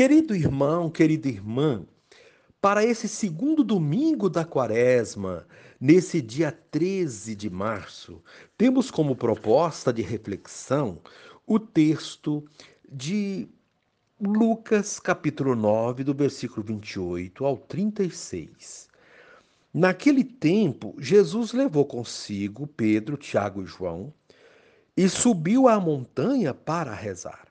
Querido irmão, querida irmã, para esse segundo domingo da quaresma, nesse dia 13 de março, temos como proposta de reflexão o texto de Lucas, capítulo 9, do versículo 28 ao 36. Naquele tempo, Jesus levou consigo Pedro, Tiago e João e subiu à montanha para rezar.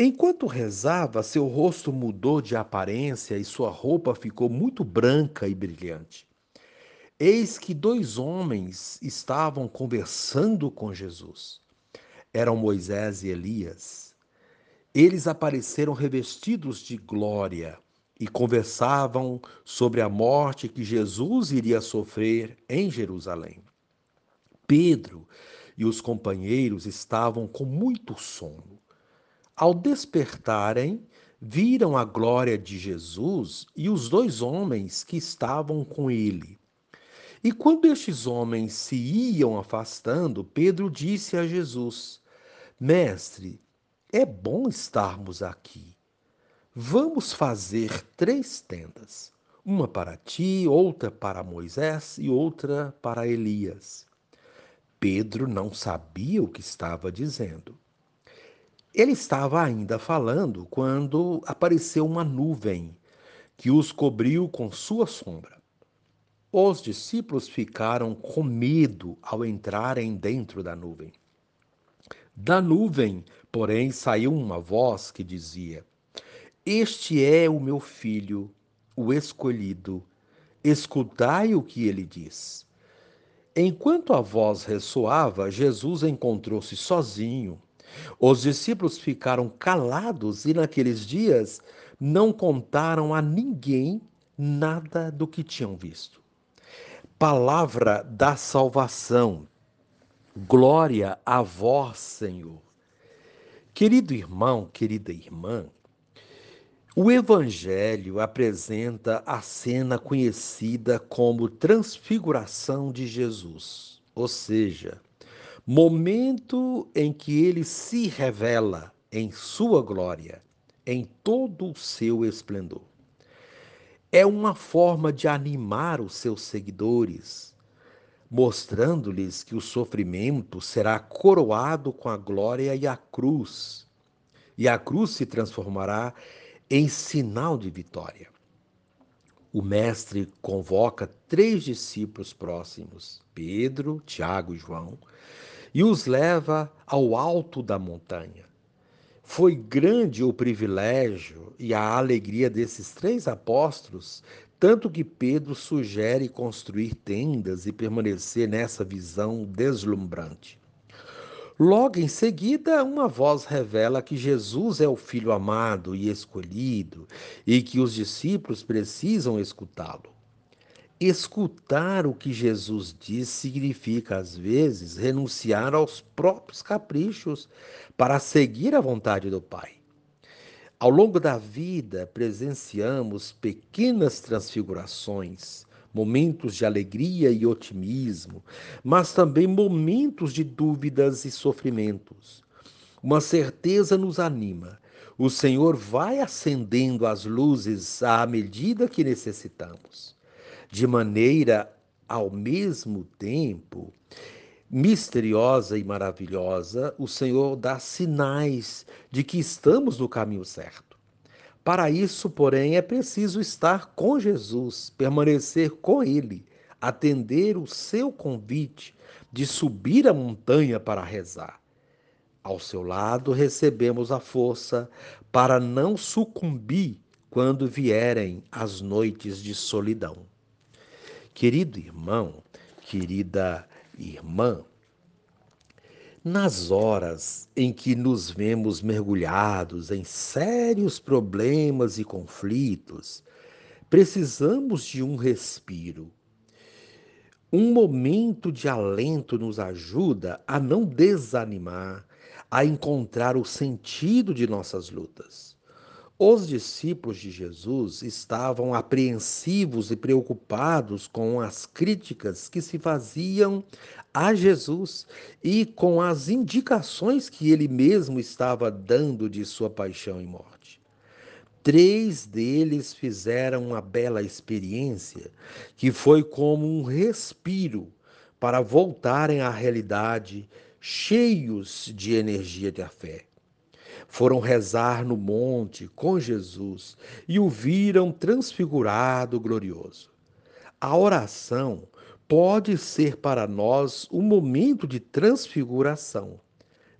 Enquanto rezava, seu rosto mudou de aparência e sua roupa ficou muito branca e brilhante. Eis que dois homens estavam conversando com Jesus. Eram Moisés e Elias. Eles apareceram revestidos de glória e conversavam sobre a morte que Jesus iria sofrer em Jerusalém. Pedro e os companheiros estavam com muito sono. Ao despertarem, viram a glória de Jesus e os dois homens que estavam com ele. E quando estes homens se iam afastando, Pedro disse a Jesus: Mestre, é bom estarmos aqui. Vamos fazer três tendas: uma para ti, outra para Moisés e outra para Elias. Pedro não sabia o que estava dizendo. Ele estava ainda falando quando apareceu uma nuvem que os cobriu com sua sombra. Os discípulos ficaram com medo ao entrarem dentro da nuvem. Da nuvem, porém, saiu uma voz que dizia: Este é o meu filho, o escolhido. Escutai o que ele diz. Enquanto a voz ressoava, Jesus encontrou-se sozinho os discípulos ficaram calados e naqueles dias não contaram a ninguém nada do que tinham visto. Palavra da salvação. Glória a vós, Senhor. Querido irmão, querida irmã, o Evangelho apresenta a cena conhecida como transfiguração de Jesus, ou seja, momento em que ele se revela em sua glória, em todo o seu esplendor. É uma forma de animar os seus seguidores, mostrando-lhes que o sofrimento será coroado com a glória e a cruz, e a cruz se transformará em sinal de vitória. O Mestre convoca três discípulos próximos, Pedro, Tiago e João, e os leva ao alto da montanha. Foi grande o privilégio e a alegria desses três apóstolos, tanto que Pedro sugere construir tendas e permanecer nessa visão deslumbrante. Logo em seguida, uma voz revela que Jesus é o Filho amado e escolhido e que os discípulos precisam escutá-lo. Escutar o que Jesus diz significa, às vezes, renunciar aos próprios caprichos para seguir a vontade do Pai. Ao longo da vida, presenciamos pequenas transfigurações, momentos de alegria e otimismo, mas também momentos de dúvidas e sofrimentos. Uma certeza nos anima. O Senhor vai acendendo as luzes à medida que necessitamos de maneira ao mesmo tempo misteriosa e maravilhosa, o Senhor dá sinais de que estamos no caminho certo. Para isso, porém, é preciso estar com Jesus, permanecer com Ele, atender o seu convite de subir a montanha para rezar. Ao seu lado, recebemos a força para não sucumbir quando vierem as noites de solidão. Querido irmão, querida irmã, nas horas em que nos vemos mergulhados em sérios problemas e conflitos, precisamos de um respiro. Um momento de alento nos ajuda a não desanimar, a encontrar o sentido de nossas lutas. Os discípulos de Jesus estavam apreensivos e preocupados com as críticas que se faziam a Jesus e com as indicações que ele mesmo estava dando de sua paixão e morte. Três deles fizeram uma bela experiência que foi como um respiro para voltarem à realidade cheios de energia da fé. Foram rezar no monte com Jesus e o viram transfigurado, glorioso. A oração pode ser para nós um momento de transfiguração,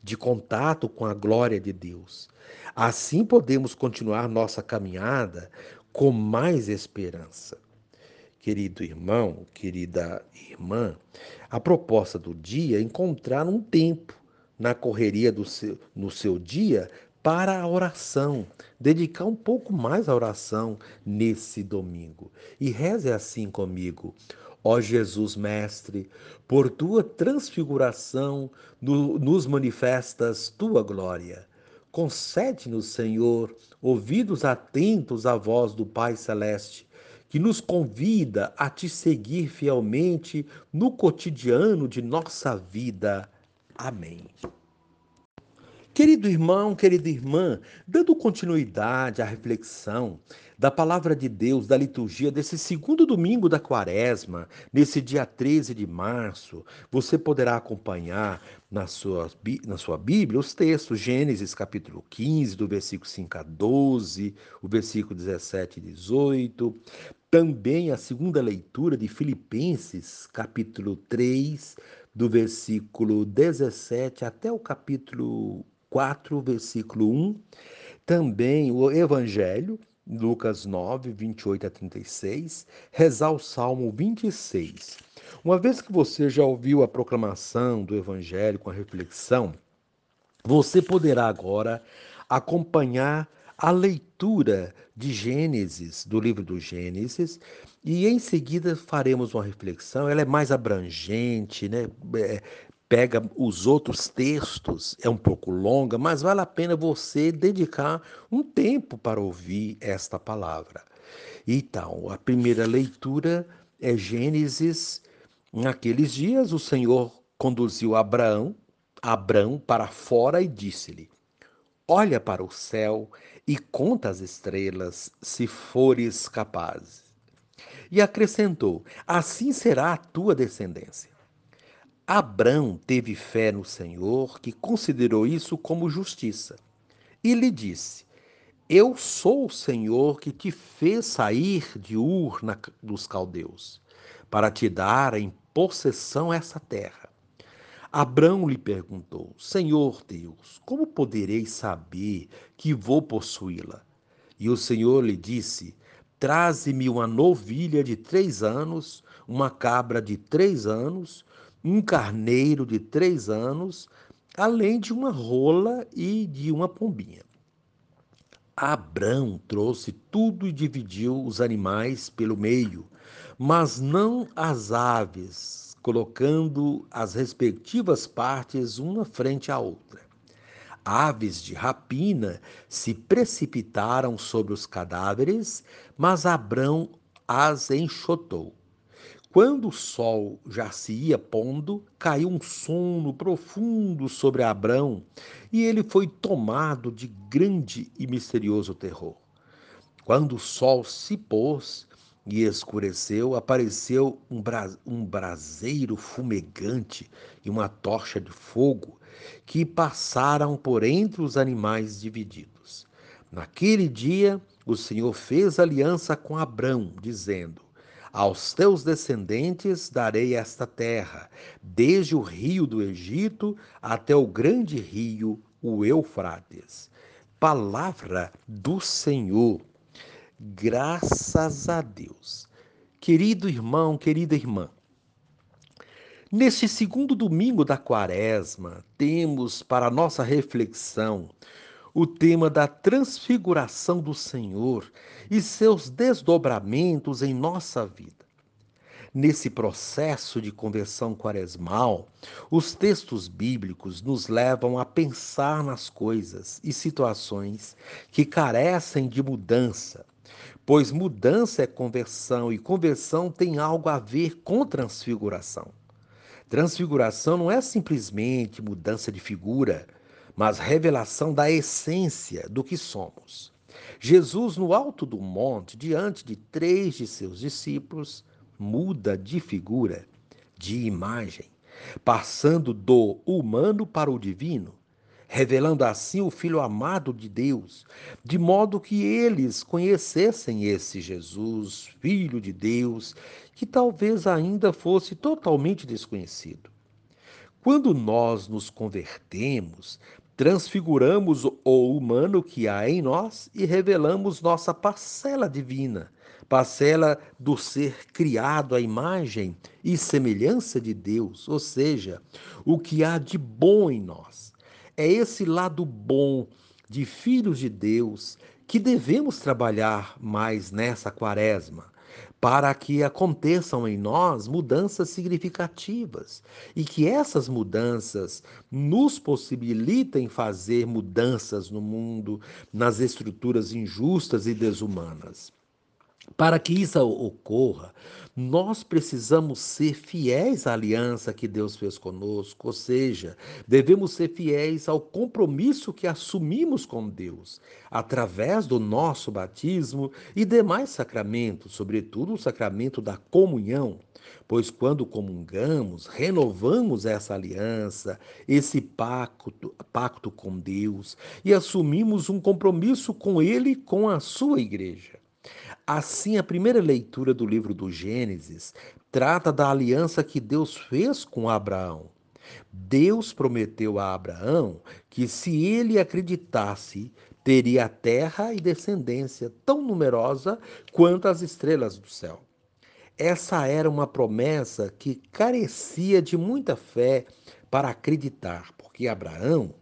de contato com a glória de Deus. Assim podemos continuar nossa caminhada com mais esperança. Querido irmão, querida irmã, a proposta do dia é encontrar um tempo na correria do seu, no seu dia para a oração, dedicar um pouco mais à oração nesse domingo. E reze assim comigo. Ó Jesus Mestre, por tua transfiguração no, nos manifestas tua glória. Concede-nos, Senhor, ouvidos atentos à voz do Pai Celeste que nos convida a te seguir fielmente no cotidiano de nossa vida. Amém. Querido irmão, querida irmã, dando continuidade à reflexão da palavra de Deus, da liturgia desse segundo domingo da quaresma, nesse dia 13 de março, você poderá acompanhar na sua, na sua Bíblia os textos, Gênesis capítulo 15, do versículo 5 a 12, o versículo 17 e 18, também a segunda leitura de Filipenses capítulo 3, do versículo 17 até o capítulo 4, versículo 1. Também o Evangelho, Lucas 9, 28 a 36. Rezar o Salmo 26. Uma vez que você já ouviu a proclamação do Evangelho com a reflexão, você poderá agora acompanhar a leitura de Gênesis, do livro do Gênesis, e em seguida faremos uma reflexão. Ela é mais abrangente, né? É, pega os outros textos, é um pouco longa, mas vale a pena você dedicar um tempo para ouvir esta palavra. Então, a primeira leitura é Gênesis. Naqueles dias, o Senhor conduziu Abraão, Abraão para fora e disse-lhe: Olha para o céu e conta as estrelas, se fores capaz. E acrescentou: Assim será a tua descendência. Abrão teve fé no Senhor, que considerou isso como justiça, e lhe disse: Eu sou o Senhor que te fez sair de Ur na, dos caldeus, para te dar em possessão essa terra. Abrão lhe perguntou: Senhor Deus, como poderei saber que vou possuí-la? E o Senhor lhe disse: Traze-me uma novilha de três anos, uma cabra de três anos um carneiro de três anos, além de uma rola e de uma pombinha. Abrão trouxe tudo e dividiu os animais pelo meio, mas não as aves, colocando as respectivas partes uma frente à outra. Aves de rapina se precipitaram sobre os cadáveres, mas Abrão as enxotou. Quando o sol já se ia pondo, caiu um sono profundo sobre Abrão e ele foi tomado de grande e misterioso terror. Quando o sol se pôs e escureceu, apareceu um, bra um braseiro fumegante e uma tocha de fogo que passaram por entre os animais divididos. Naquele dia, o Senhor fez aliança com Abrão, dizendo: aos teus descendentes darei esta terra, desde o rio do Egito até o grande rio, o Eufrates. Palavra do Senhor. Graças a Deus. Querido irmão, querida irmã, Neste segundo domingo da quaresma, temos para nossa reflexão o tema da transfiguração do Senhor e seus desdobramentos em nossa vida. Nesse processo de conversão quaresmal, os textos bíblicos nos levam a pensar nas coisas e situações que carecem de mudança, pois mudança é conversão e conversão tem algo a ver com transfiguração. Transfiguração não é simplesmente mudança de figura, mas revelação da essência do que somos. Jesus, no alto do monte, diante de três de seus discípulos, muda de figura, de imagem, passando do humano para o divino, revelando assim o Filho amado de Deus, de modo que eles conhecessem esse Jesus, Filho de Deus, que talvez ainda fosse totalmente desconhecido. Quando nós nos convertemos, transfiguramos o humano que há em nós e revelamos nossa parcela divina, parcela do ser criado à imagem e semelhança de Deus, ou seja, o que há de bom em nós. É esse lado bom de filhos de Deus que devemos trabalhar mais nessa quaresma, para que aconteçam em nós mudanças significativas e que essas mudanças nos possibilitem fazer mudanças no mundo, nas estruturas injustas e desumanas. Para que isso ocorra, nós precisamos ser fiéis à aliança que Deus fez conosco, ou seja, devemos ser fiéis ao compromisso que assumimos com Deus, através do nosso batismo e demais sacramentos, sobretudo o sacramento da comunhão. Pois quando comungamos, renovamos essa aliança, esse pacto, pacto com Deus e assumimos um compromisso com Ele e com a sua igreja. Assim, a primeira leitura do livro do Gênesis trata da aliança que Deus fez com Abraão. Deus prometeu a Abraão que, se ele acreditasse, teria terra e descendência tão numerosa quanto as estrelas do céu. Essa era uma promessa que carecia de muita fé para acreditar, porque Abraão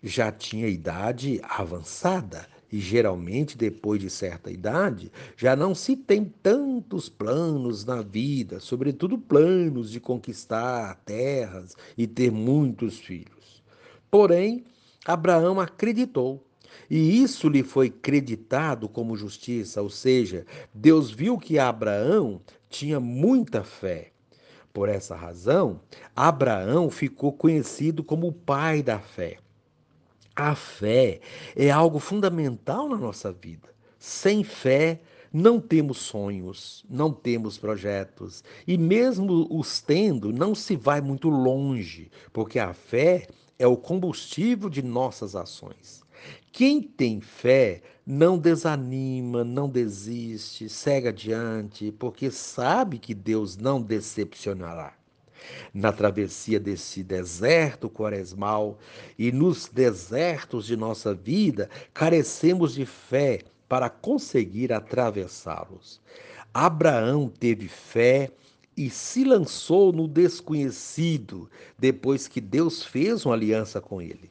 já tinha idade avançada e geralmente depois de certa idade, já não se tem tantos planos na vida, sobretudo planos de conquistar terras e ter muitos filhos. Porém, Abraão acreditou. E isso lhe foi creditado como justiça, ou seja, Deus viu que Abraão tinha muita fé. Por essa razão, Abraão ficou conhecido como o pai da fé. A fé é algo fundamental na nossa vida. Sem fé, não temos sonhos, não temos projetos. E mesmo os tendo, não se vai muito longe, porque a fé é o combustível de nossas ações. Quem tem fé não desanima, não desiste, segue adiante, porque sabe que Deus não decepcionará na travessia desse deserto quaresmal e nos desertos de nossa vida, carecemos de fé para conseguir atravessá-los. Abraão teve fé e se lançou no desconhecido depois que Deus fez uma aliança com ele.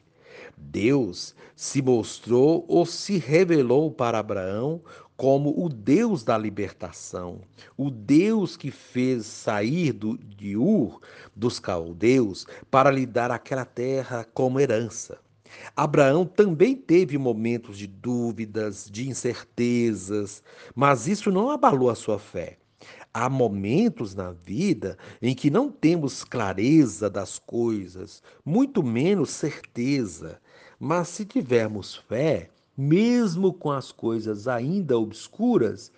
Deus se mostrou ou se revelou para Abraão como o Deus da libertação, o Deus que fez sair do, de Ur, dos caldeus, para lhe dar aquela terra como herança. Abraão também teve momentos de dúvidas, de incertezas, mas isso não abalou a sua fé. Há momentos na vida em que não temos clareza das coisas, muito menos certeza, mas se tivermos fé, mesmo com as coisas ainda obscuras,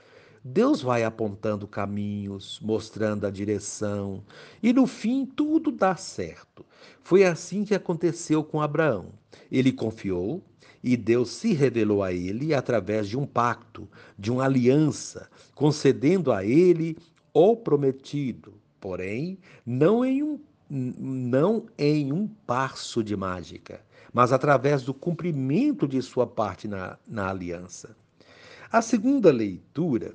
Deus vai apontando caminhos, mostrando a direção, e no fim tudo dá certo. Foi assim que aconteceu com Abraão. Ele confiou e Deus se revelou a ele através de um pacto, de uma aliança, concedendo a ele o prometido, porém, não em um não em um passo de mágica, mas através do cumprimento de sua parte na, na aliança. A segunda leitura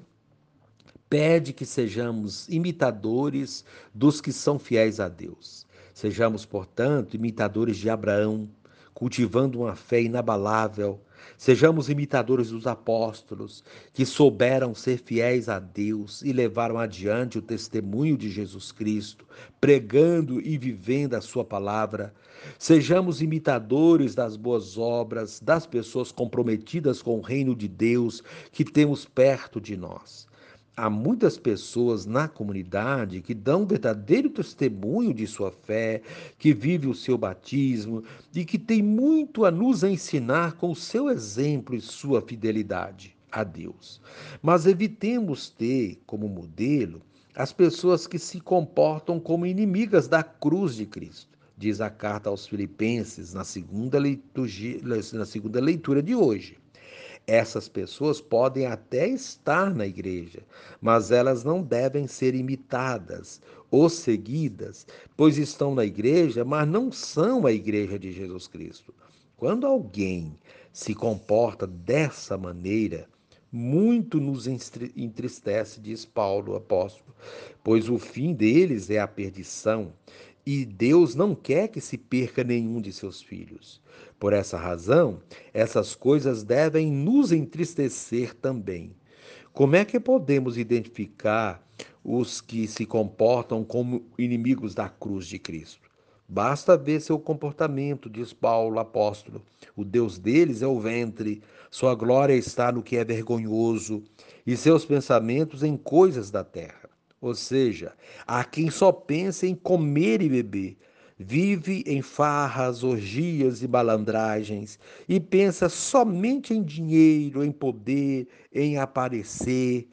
pede que sejamos imitadores dos que são fiéis a Deus. Sejamos, portanto, imitadores de Abraão, cultivando uma fé inabalável. Sejamos imitadores dos apóstolos, que souberam ser fiéis a Deus e levaram adiante o testemunho de Jesus Cristo, pregando e vivendo a Sua palavra. Sejamos imitadores das boas obras, das pessoas comprometidas com o reino de Deus que temos perto de nós. Há muitas pessoas na comunidade que dão verdadeiro testemunho de sua fé, que vive o seu batismo e que tem muito a nos ensinar com o seu exemplo e sua fidelidade a Deus. Mas evitemos ter como modelo as pessoas que se comportam como inimigas da cruz de Cristo. Diz a carta aos Filipenses na segunda, liturgia, na segunda leitura de hoje. Essas pessoas podem até estar na igreja, mas elas não devem ser imitadas ou seguidas, pois estão na igreja, mas não são a igreja de Jesus Cristo. Quando alguém se comporta dessa maneira, muito nos entristece, diz Paulo, apóstolo, pois o fim deles é a perdição e Deus não quer que se perca nenhum de seus filhos. Por essa razão, essas coisas devem nos entristecer também. Como é que podemos identificar os que se comportam como inimigos da cruz de Cristo? Basta ver seu comportamento, diz Paulo, apóstolo. O Deus deles é o ventre, sua glória está no que é vergonhoso, e seus pensamentos em coisas da terra. Ou seja, há quem só pensa em comer e beber, vive em farras, orgias e balandragens e pensa somente em dinheiro, em poder, em aparecer.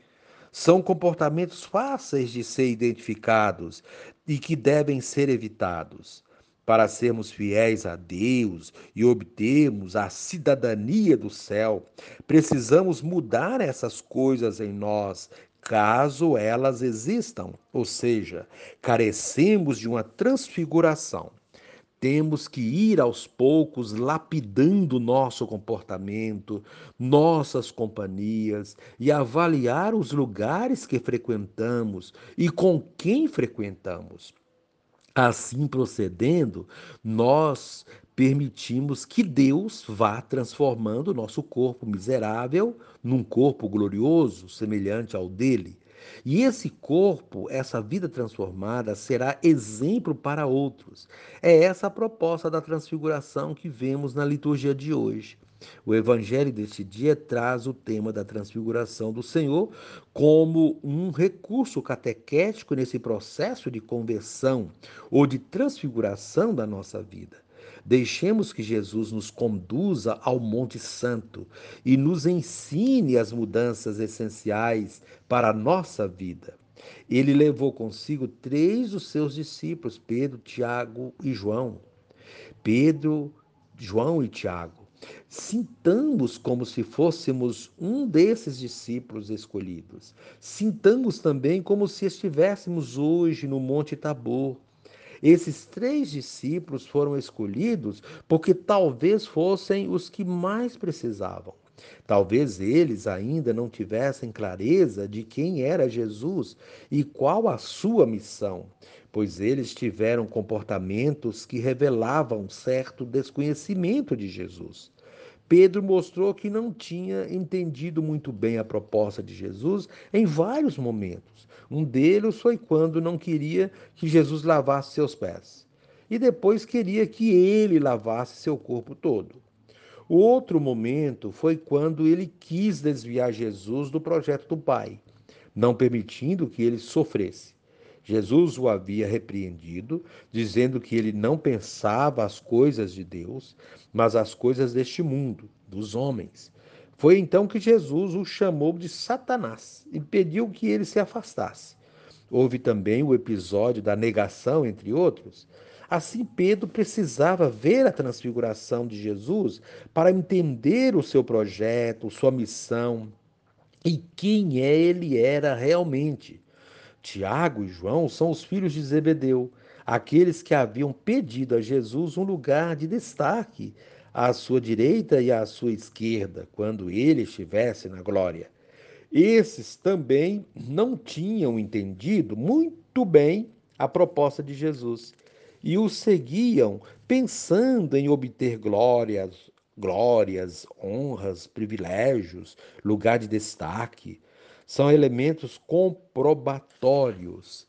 São comportamentos fáceis de ser identificados e que devem ser evitados. Para sermos fiéis a Deus e obtermos a cidadania do céu, precisamos mudar essas coisas em nós caso elas existam, ou seja, carecemos de uma transfiguração. Temos que ir aos poucos lapidando nosso comportamento, nossas companhias e avaliar os lugares que frequentamos e com quem frequentamos. Assim procedendo, nós permitimos que Deus vá transformando o nosso corpo miserável num corpo glorioso, semelhante ao dele. E esse corpo, essa vida transformada, será exemplo para outros. É essa a proposta da transfiguração que vemos na liturgia de hoje. O evangelho deste dia traz o tema da transfiguração do Senhor como um recurso catequético nesse processo de conversão ou de transfiguração da nossa vida. Deixemos que Jesus nos conduza ao Monte Santo e nos ensine as mudanças essenciais para a nossa vida. Ele levou consigo três dos seus discípulos, Pedro, Tiago e João. Pedro, João e Tiago. Sintamos como se fôssemos um desses discípulos escolhidos. Sintamos também como se estivéssemos hoje no Monte Tabor, esses três discípulos foram escolhidos porque talvez fossem os que mais precisavam. Talvez eles ainda não tivessem clareza de quem era Jesus e qual a sua missão, pois eles tiveram comportamentos que revelavam certo desconhecimento de Jesus. Pedro mostrou que não tinha entendido muito bem a proposta de Jesus em vários momentos. Um deles foi quando não queria que Jesus lavasse seus pés, e depois queria que ele lavasse seu corpo todo. O outro momento foi quando ele quis desviar Jesus do projeto do Pai, não permitindo que ele sofresse. Jesus o havia repreendido, dizendo que ele não pensava as coisas de Deus, mas as coisas deste mundo, dos homens. Foi então que Jesus o chamou de Satanás e pediu que ele se afastasse. Houve também o episódio da negação, entre outros. Assim, Pedro precisava ver a transfiguração de Jesus para entender o seu projeto, sua missão e quem ele era realmente. Tiago e João são os filhos de Zebedeu, aqueles que haviam pedido a Jesus um lugar de destaque à sua direita e à sua esquerda, quando ele estivesse na glória. Esses também não tinham entendido muito bem a proposta de Jesus e o seguiam pensando em obter glórias, glórias, honras, privilégios, lugar de destaque são elementos comprobatórios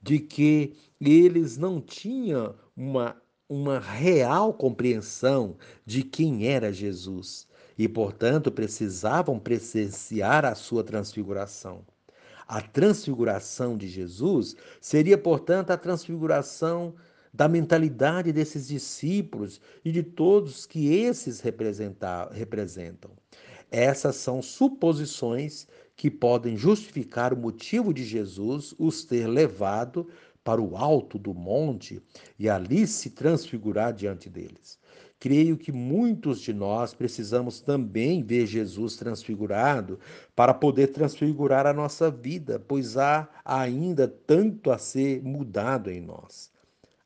de que eles não tinham uma, uma real compreensão de quem era Jesus e, portanto, precisavam presenciar a sua transfiguração. A transfiguração de Jesus seria, portanto, a transfiguração da mentalidade desses discípulos e de todos que esses representam. Essas são suposições que podem justificar o motivo de Jesus os ter levado para o alto do monte e ali se transfigurar diante deles. Creio que muitos de nós precisamos também ver Jesus transfigurado para poder transfigurar a nossa vida, pois há ainda tanto a ser mudado em nós.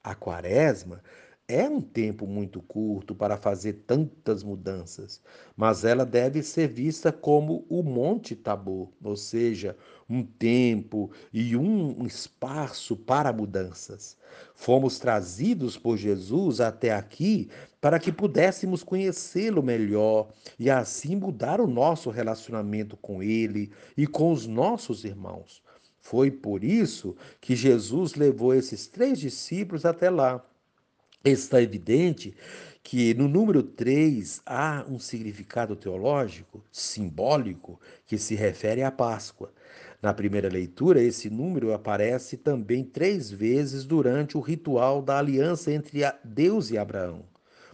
A quaresma é um tempo muito curto para fazer tantas mudanças, mas ela deve ser vista como o Monte Tabor, ou seja, um tempo e um espaço para mudanças. Fomos trazidos por Jesus até aqui para que pudéssemos conhecê-lo melhor e assim mudar o nosso relacionamento com ele e com os nossos irmãos. Foi por isso que Jesus levou esses três discípulos até lá está evidente que no número 3 há um significado teológico, simbólico, que se refere à Páscoa. Na primeira leitura, esse número aparece também três vezes durante o ritual da aliança entre Deus e Abraão: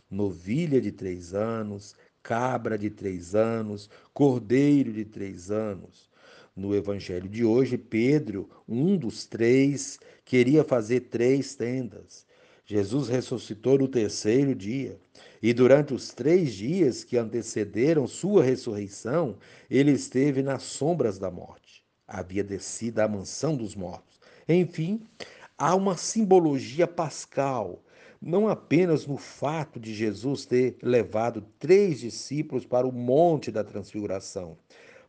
novilha de três anos, cabra de três anos, cordeiro de três anos. No evangelho de hoje, Pedro, um dos três, queria fazer três tendas. Jesus ressuscitou no terceiro dia. E durante os três dias que antecederam sua ressurreição, ele esteve nas sombras da morte. Havia descido à mansão dos mortos. Enfim, há uma simbologia pascal, não apenas no fato de Jesus ter levado três discípulos para o Monte da Transfiguração,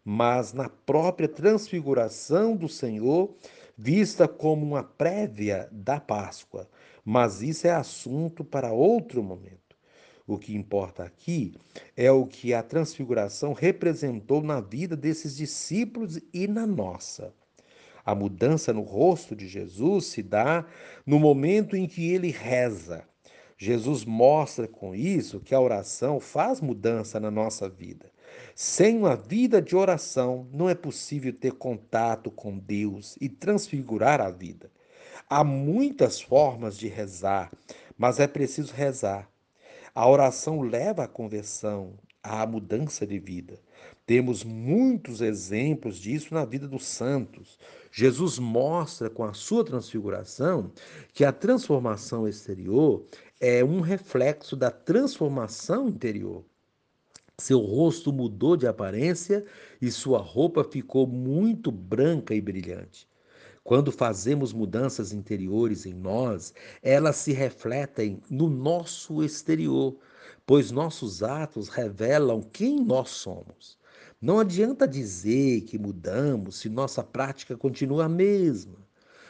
mas na própria transfiguração do Senhor, vista como uma prévia da Páscoa. Mas isso é assunto para outro momento. O que importa aqui é o que a transfiguração representou na vida desses discípulos e na nossa. A mudança no rosto de Jesus se dá no momento em que ele reza. Jesus mostra com isso que a oração faz mudança na nossa vida. Sem uma vida de oração, não é possível ter contato com Deus e transfigurar a vida. Há muitas formas de rezar, mas é preciso rezar. A oração leva à conversão, à mudança de vida. Temos muitos exemplos disso na vida dos santos. Jesus mostra com a sua transfiguração que a transformação exterior é um reflexo da transformação interior. Seu rosto mudou de aparência e sua roupa ficou muito branca e brilhante. Quando fazemos mudanças interiores em nós, elas se refletem no nosso exterior, pois nossos atos revelam quem nós somos. Não adianta dizer que mudamos se nossa prática continua a mesma.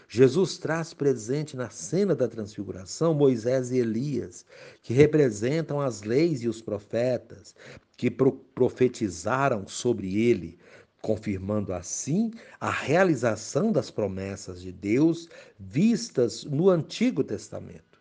Jesus traz presente na cena da transfiguração Moisés e Elias, que representam as leis e os profetas, que profetizaram sobre ele, confirmando assim a realização das promessas de Deus vistas no Antigo Testamento.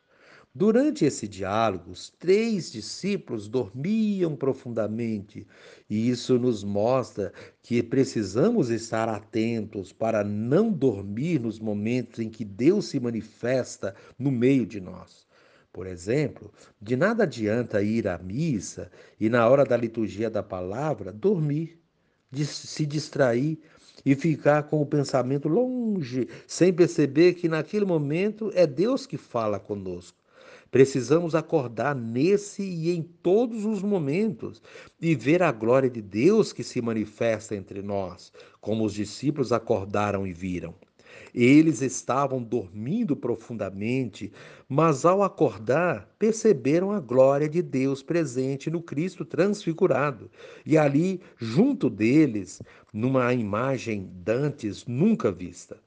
Durante esse diálogo, os três discípulos dormiam profundamente, e isso nos mostra que precisamos estar atentos para não dormir nos momentos em que Deus se manifesta no meio de nós. Por exemplo, de nada adianta ir à missa e, na hora da liturgia da palavra, dormir de se distrair e ficar com o pensamento longe, sem perceber que naquele momento é Deus que fala conosco. Precisamos acordar nesse e em todos os momentos e ver a glória de Deus que se manifesta entre nós, como os discípulos acordaram e viram. Eles estavam dormindo profundamente, mas ao acordar, perceberam a glória de Deus presente no Cristo transfigurado. E ali, junto deles, numa imagem dantes nunca vista.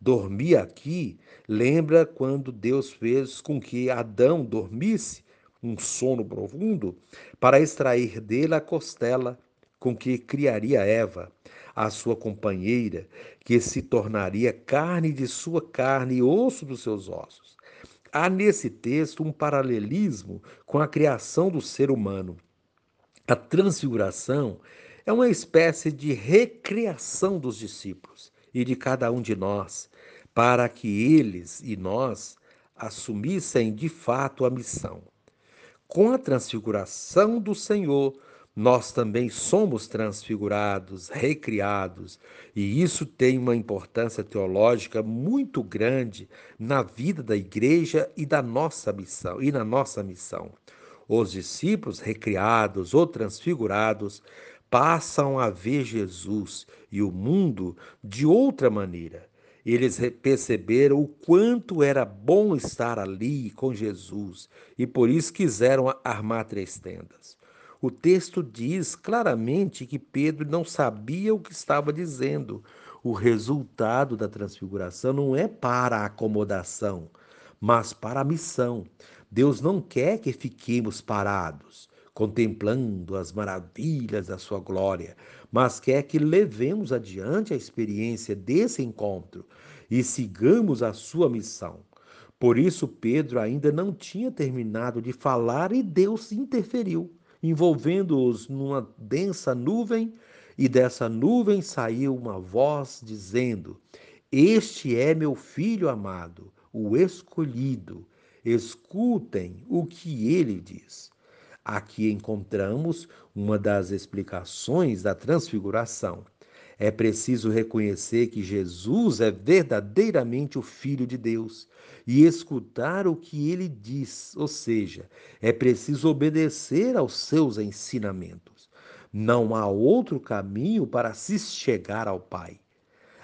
Dormir aqui lembra quando Deus fez com que Adão dormisse um sono profundo para extrair dele a costela com que criaria Eva a sua companheira, que se tornaria carne de sua carne e osso dos seus ossos. Há nesse texto um paralelismo com a criação do ser humano. A transfiguração é uma espécie de recriação dos discípulos. e de cada um de nós, para que eles e nós assumissem de fato a missão. Com a transfiguração do Senhor, nós também somos transfigurados, recriados, e isso tem uma importância teológica muito grande na vida da igreja e da nossa missão, e na nossa missão. Os discípulos recriados ou transfigurados passam a ver Jesus e o mundo de outra maneira. Eles perceberam o quanto era bom estar ali com Jesus e por isso quiseram armar três tendas. O texto diz claramente que Pedro não sabia o que estava dizendo. O resultado da transfiguração não é para a acomodação, mas para a missão. Deus não quer que fiquemos parados, contemplando as maravilhas da sua glória, mas quer que levemos adiante a experiência desse encontro e sigamos a sua missão. Por isso, Pedro ainda não tinha terminado de falar e Deus interferiu, envolvendo-os numa densa nuvem, e dessa nuvem saiu uma voz dizendo: Este é meu filho amado, o escolhido escutem o que ele diz. Aqui encontramos uma das explicações da transfiguração. É preciso reconhecer que Jesus é verdadeiramente o Filho de Deus e escutar o que ele diz, ou seja, é preciso obedecer aos seus ensinamentos. Não há outro caminho para se chegar ao Pai.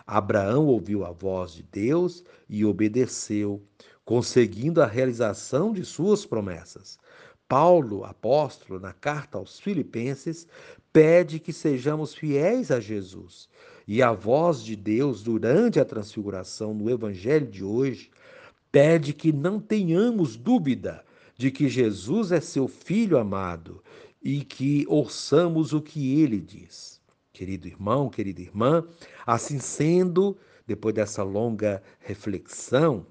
Abraão ouviu a voz de Deus e obedeceu conseguindo a realização de suas promessas. Paulo, apóstolo, na carta aos Filipenses, pede que sejamos fiéis a Jesus. E a voz de Deus, durante a transfiguração no Evangelho de hoje, pede que não tenhamos dúvida de que Jesus é seu Filho amado e que ouçamos o que ele diz. Querido irmão, querida irmã, assim sendo, depois dessa longa reflexão,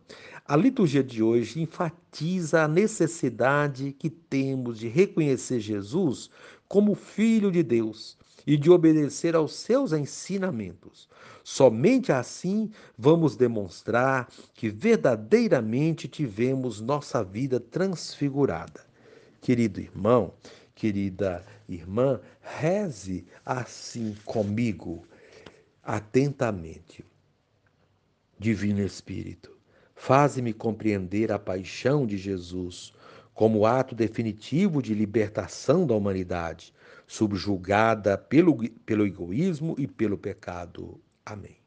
a liturgia de hoje enfatiza a necessidade que temos de reconhecer Jesus como Filho de Deus e de obedecer aos seus ensinamentos. Somente assim vamos demonstrar que verdadeiramente tivemos nossa vida transfigurada. Querido irmão, querida irmã, reze assim comigo, atentamente. Divino Espírito Faze-me compreender a paixão de Jesus como ato definitivo de libertação da humanidade, subjugada pelo, pelo egoísmo e pelo pecado. Amém.